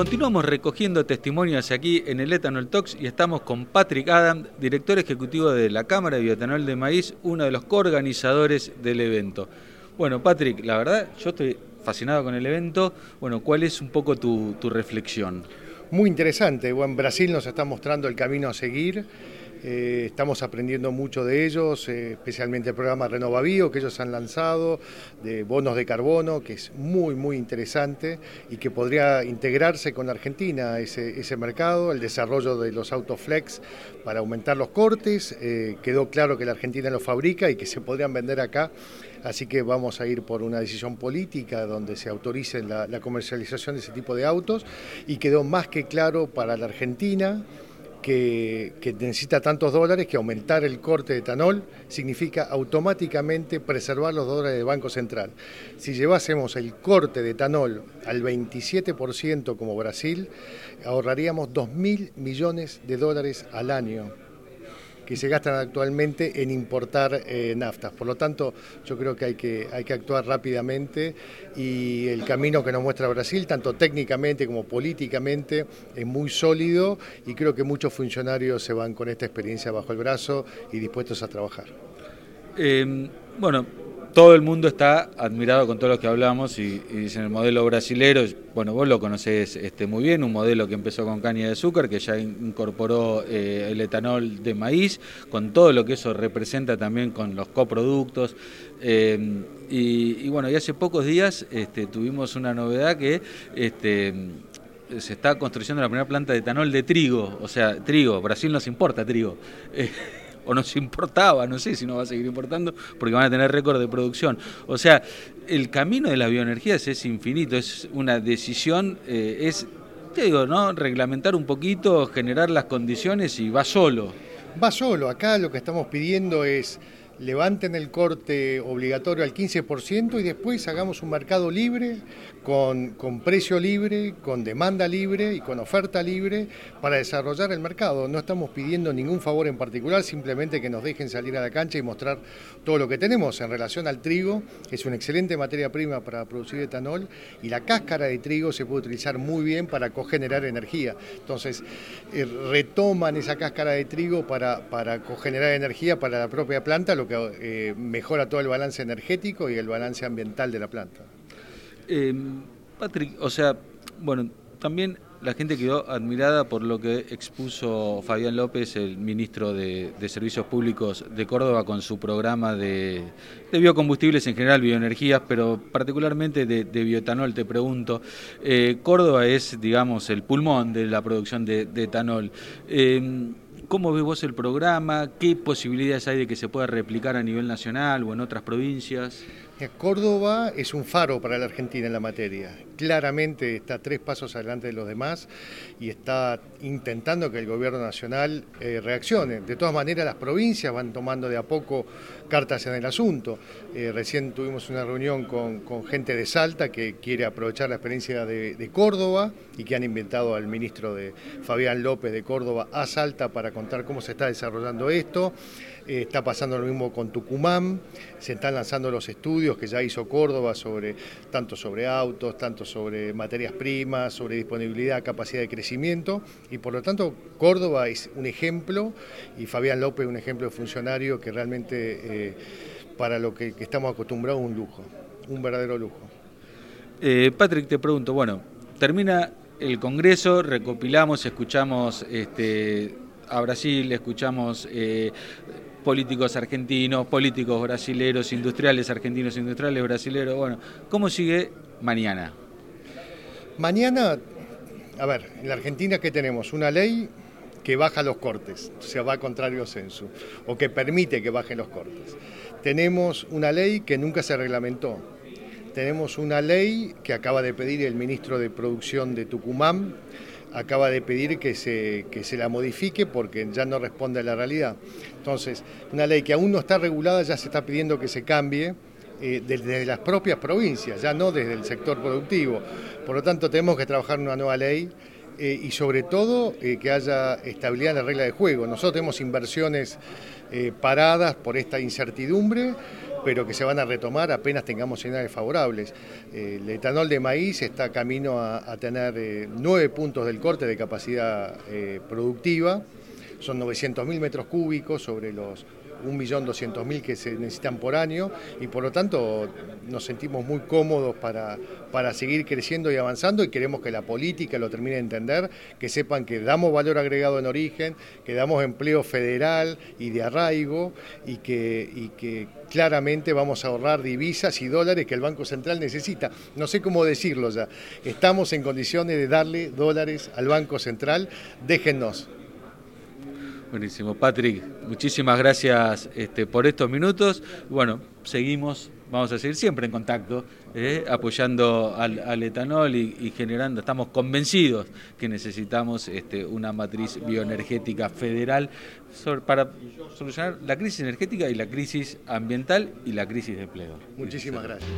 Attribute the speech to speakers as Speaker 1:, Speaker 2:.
Speaker 1: Continuamos recogiendo testimonios aquí en el Ethanol Talks y estamos con Patrick Adam, director ejecutivo de la Cámara de Bioetanol de Maíz, uno de los coorganizadores del evento. Bueno, Patrick, la verdad, yo estoy fascinado con el evento. Bueno, ¿cuál es un poco tu, tu reflexión?
Speaker 2: Muy interesante. Bueno, Brasil nos está mostrando el camino a seguir. Eh, estamos aprendiendo mucho de ellos, eh, especialmente el programa Bio que ellos han lanzado, de bonos de carbono, que es muy, muy interesante y que podría integrarse con Argentina ese, ese mercado, el desarrollo de los autoflex para aumentar los cortes. Eh, quedó claro que la Argentina los fabrica y que se podrían vender acá, así que vamos a ir por una decisión política donde se autorice la comercialización de ese tipo de autos y quedó más que claro para la Argentina que, necesita tantos dólares que aumentar el corte de etanol significa automáticamente preservar los dólares del Banco Central. Si llevásemos el corte de etanol al 27% como Brasil, ahorraríamos 2.000 millones de dólares al año que se gastan actualmente en importar eh, naftas. Por lo tanto, yo creo que hay, que hay que actuar rápidamente y el camino que nos muestra Brasil, tanto técnicamente como políticamente, es muy sólido y creo que muchos funcionarios se van con esta experiencia bajo el brazo y dispuestos a trabajar.
Speaker 1: Eh, bueno, todo el mundo está admirado con todo lo que hablamos y, dicen el modelo brasilero, bueno, vos lo conocés este, muy bien, un modelo que empezó con caña de azúcar, que ya incorporó eh, el etanol de maíz, con todo lo que eso representa también con los coproductos. Eh, y, bueno, y hace pocos días este, tuvimos una novedad que este, se está construyendo la primera planta de etanol de trigo, o sea, trigo, Brasil nos importa trigo. o nos importaba, no sé si nos va a seguir importando, porque van a tener récord de producción. O sea, el camino de las bioenergías es infinito, es una decisión, eh, es, te digo, ¿no? Reglamentar un poquito, generar las condiciones y va solo.
Speaker 2: Va solo, acá lo que estamos pidiendo es levanten el corte obligatorio al 15% y después hagamos un mercado libre, con, con, precio libre, con demanda libre y con oferta libre para desarrollar el mercado. No estamos pidiendo ningún favor en particular, simplemente que nos dejen salir a la cancha y mostrar todo lo que tenemos en relación al trigo. Es una excelente materia prima para producir etanol y la cáscara de trigo se puede utilizar muy bien para cogenerar energía. Entonces, eh, retoman esa cáscara de trigo para, para cogenerar energía para la propia planta, lo eh, mejora todo el balance energético y el balance ambiental de la planta.
Speaker 1: Eh, Patrick, o sea, bueno, también la gente quedó admirada por lo que expuso Fabián López, el ministro de, Servicios Públicos de Córdoba, con su programa de, biocombustibles en general, bioenergías, pero particularmente de, bioetanol. Te pregunto, eh, Córdoba es, digamos, el pulmón de la producción de, etanol. ¿Cómo ves vos el programa? ¿Qué posibilidades hay de que se pueda replicar a nivel nacional o en otras provincias?
Speaker 2: Córdoba es un faro para la Argentina en la materia. Claramente está tres pasos adelante de los demás y está intentando que el gobierno nacional eh, reaccione. De todas maneras, las provincias van tomando de a poco cartas en el asunto. Eh, recién tuvimos una reunión con, gente de Salta que quiere aprovechar la experiencia de, Córdoba y que han inventado al ministro de Fabián López de Córdoba a Salta para contar cómo se está desarrollando esto. Eh, está pasando lo mismo con Tucumán, se están lanzando los estudios que ya hizo Córdoba sobre tanto sobre autos, tanto sobre materias primas, sobre disponibilidad, capacidad de crecimiento y por lo tanto Córdoba es un ejemplo y Fabián López un ejemplo de funcionario que realmente eh, para lo que, estamos acostumbrados un lujo, un verdadero lujo.
Speaker 1: Eh, Patrick, te pregunto, bueno, termina el Congreso, recopilamos, escuchamos este, a Brasil, escuchamos políticos argentinos, políticos brasileros, industriales argentinos, industriales brasileros. Bueno, ¿cómo sigue mañana?
Speaker 2: Mañana, a ver, en la Argentina, ¿qué tenemos? Una ley que baja los cortes, o sea, va contrario censo, o que permite que bajen los cortes. Tenemos una ley que nunca se reglamentó. Tenemos una ley que acaba de pedir el ministro de Producción de Tucumán, acaba de pedir que se, que se la modifique porque ya no responde a la realidad. Entonces, una ley que aún no está regulada ya se está pidiendo que se cambie eh, desde las propias provincias, ya no desde el sector productivo. Por lo tanto, tenemos que trabajar una nueva ley eh, y sobre todo eh, que haya estabilidad en la regla de juego. Nosotros tenemos inversiones paradas por esta incertidumbre, pero que se van a retomar apenas tengamos señales favorables. el etanol de maíz está camino a, tener nueve puntos del corte de capacidad productiva, son 900.000 metros cúbicos sobre los 1.200.000 que se necesitan por año y por lo tanto nos sentimos muy cómodos para, para seguir creciendo y avanzando y queremos que la política lo termine de entender, que sepan que damos valor agregado en origen, que damos empleo federal y de arraigo y que, y que claramente vamos a ahorrar divisas y dólares que el Banco Central necesita. No sé cómo decirlo ya. Estamos en condiciones de darle dólares al Banco Central. Déjennos.
Speaker 1: Buenísimo. Patrick, muchísimas gracias este, por estos minutos. Bueno, seguimos, vamos a seguir siempre en contacto, eh, apoyando al, etanol y, generando, estamos convencidos que necesitamos este, una matriz bioenergética federal para solucionar la crisis energética y la crisis ambiental y la crisis de empleo.
Speaker 2: Muchísimas gracias.